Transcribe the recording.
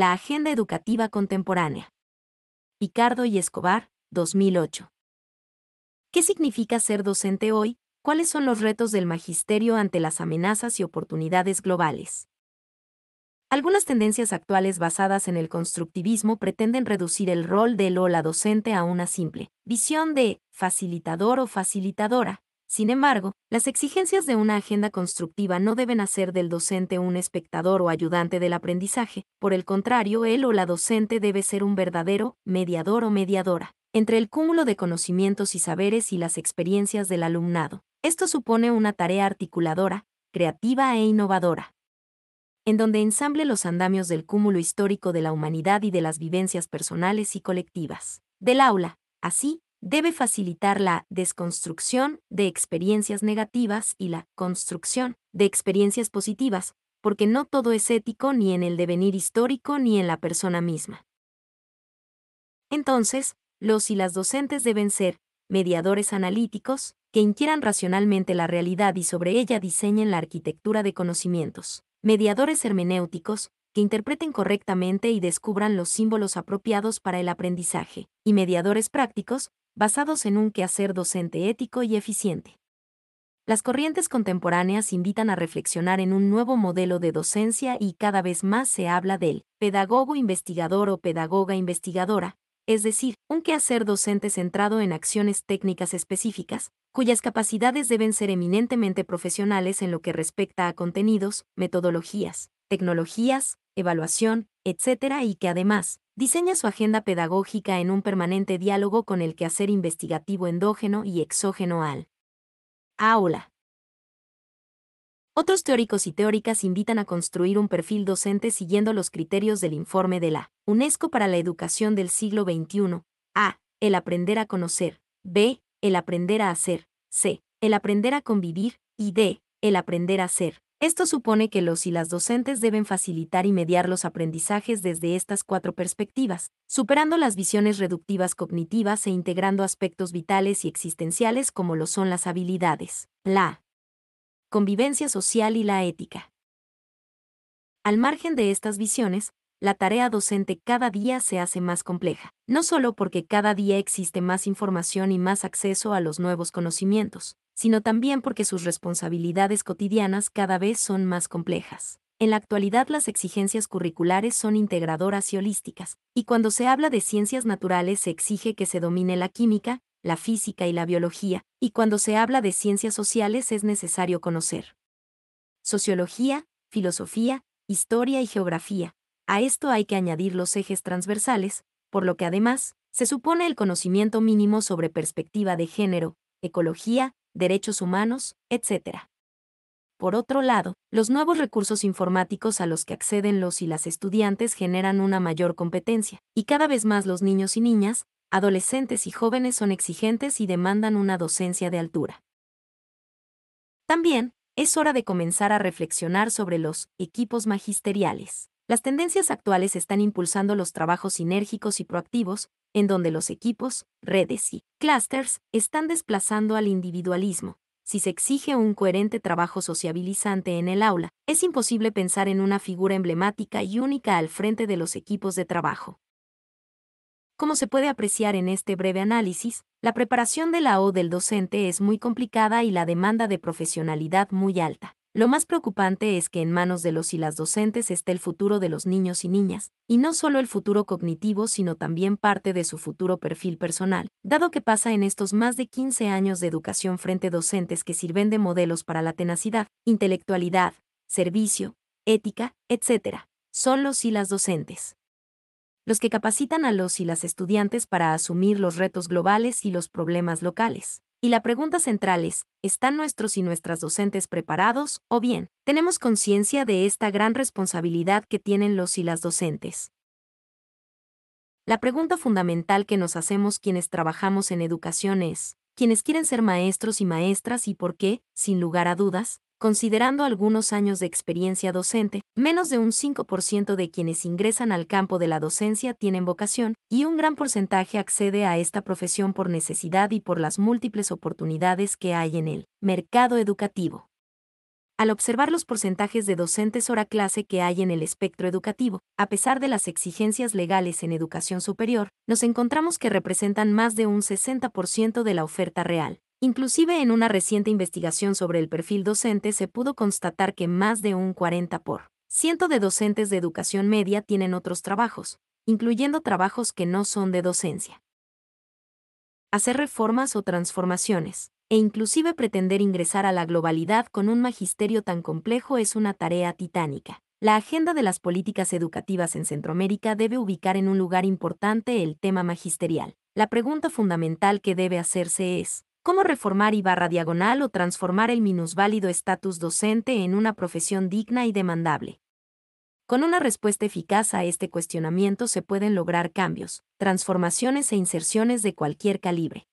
La Agenda Educativa Contemporánea. Picardo y Escobar, 2008. ¿Qué significa ser docente hoy? ¿Cuáles son los retos del magisterio ante las amenazas y oportunidades globales? Algunas tendencias actuales basadas en el constructivismo pretenden reducir el rol del o la docente a una simple visión de facilitador o facilitadora. Sin embargo, las exigencias de una agenda constructiva no deben hacer del docente un espectador o ayudante del aprendizaje, por el contrario, él o la docente debe ser un verdadero mediador o mediadora entre el cúmulo de conocimientos y saberes y las experiencias del alumnado. Esto supone una tarea articuladora, creativa e innovadora en donde ensamble los andamios del cúmulo histórico de la humanidad y de las vivencias personales y colectivas. Del aula, así, debe facilitar la desconstrucción de experiencias negativas y la construcción de experiencias positivas, porque no todo es ético ni en el devenir histórico ni en la persona misma. Entonces, los y las docentes deben ser mediadores analíticos, que inquieran racionalmente la realidad y sobre ella diseñen la arquitectura de conocimientos mediadores hermenéuticos, que interpreten correctamente y descubran los símbolos apropiados para el aprendizaje, y mediadores prácticos, basados en un quehacer docente ético y eficiente. Las corrientes contemporáneas invitan a reflexionar en un nuevo modelo de docencia y cada vez más se habla del pedagogo investigador o pedagoga investigadora, es decir, un quehacer docente centrado en acciones técnicas específicas, cuyas capacidades deben ser eminentemente profesionales en lo que respecta a contenidos, metodologías, tecnologías, evaluación, etc. y que además, diseña su agenda pedagógica en un permanente diálogo con el quehacer investigativo endógeno y exógeno al aula. Otros teóricos y teóricas invitan a construir un perfil docente siguiendo los criterios del informe de la UNESCO para la educación del siglo XXI. A. El aprender a conocer. B. El aprender a hacer. C. El aprender a convivir. Y D. El aprender a ser. Esto supone que los y las docentes deben facilitar y mediar los aprendizajes desde estas cuatro perspectivas, superando las visiones reductivas cognitivas e integrando aspectos vitales y existenciales como lo son las habilidades, la convivencia social y la ética. Al margen de estas visiones, la tarea docente cada día se hace más compleja, no solo porque cada día existe más información y más acceso a los nuevos conocimientos, sino también porque sus responsabilidades cotidianas cada vez son más complejas. En la actualidad las exigencias curriculares son integradoras y holísticas, y cuando se habla de ciencias naturales se exige que se domine la química, la física y la biología, y cuando se habla de ciencias sociales es necesario conocer sociología, filosofía, historia y geografía. A esto hay que añadir los ejes transversales, por lo que además, se supone el conocimiento mínimo sobre perspectiva de género, ecología, derechos humanos, etc. Por otro lado, los nuevos recursos informáticos a los que acceden los y las estudiantes generan una mayor competencia, y cada vez más los niños y niñas, adolescentes y jóvenes son exigentes y demandan una docencia de altura. También, es hora de comenzar a reflexionar sobre los equipos magisteriales. Las tendencias actuales están impulsando los trabajos sinérgicos y proactivos, en donde los equipos, redes y clusters están desplazando al individualismo. Si se exige un coherente trabajo sociabilizante en el aula, es imposible pensar en una figura emblemática y única al frente de los equipos de trabajo. Como se puede apreciar en este breve análisis, la preparación de la O del docente es muy complicada y la demanda de profesionalidad muy alta. Lo más preocupante es que en manos de los y las docentes está el futuro de los niños y niñas, y no solo el futuro cognitivo, sino también parte de su futuro perfil personal, dado que pasa en estos más de 15 años de educación frente docentes que sirven de modelos para la tenacidad, intelectualidad, servicio, ética, etc. Son los y las docentes los que capacitan a los y las estudiantes para asumir los retos globales y los problemas locales. Y la pregunta central es, ¿están nuestros y nuestras docentes preparados o bien, tenemos conciencia de esta gran responsabilidad que tienen los y las docentes? La pregunta fundamental que nos hacemos quienes trabajamos en educación es, ¿quiénes quieren ser maestros y maestras y por qué, sin lugar a dudas, Considerando algunos años de experiencia docente, menos de un 5% de quienes ingresan al campo de la docencia tienen vocación, y un gran porcentaje accede a esta profesión por necesidad y por las múltiples oportunidades que hay en el mercado educativo. Al observar los porcentajes de docentes hora clase que hay en el espectro educativo, a pesar de las exigencias legales en educación superior, nos encontramos que representan más de un 60% de la oferta real. Inclusive en una reciente investigación sobre el perfil docente se pudo constatar que más de un 40 por ciento de docentes de educación media tienen otros trabajos, incluyendo trabajos que no son de docencia. Hacer reformas o transformaciones e inclusive pretender ingresar a la globalidad con un magisterio tan complejo es una tarea titánica. La agenda de las políticas educativas en Centroamérica debe ubicar en un lugar importante el tema magisterial. La pregunta fundamental que debe hacerse es, ¿cómo reformar y barra diagonal o transformar el minusválido estatus docente en una profesión digna y demandable? Con una respuesta eficaz a este cuestionamiento se pueden lograr cambios, transformaciones e inserciones de cualquier calibre.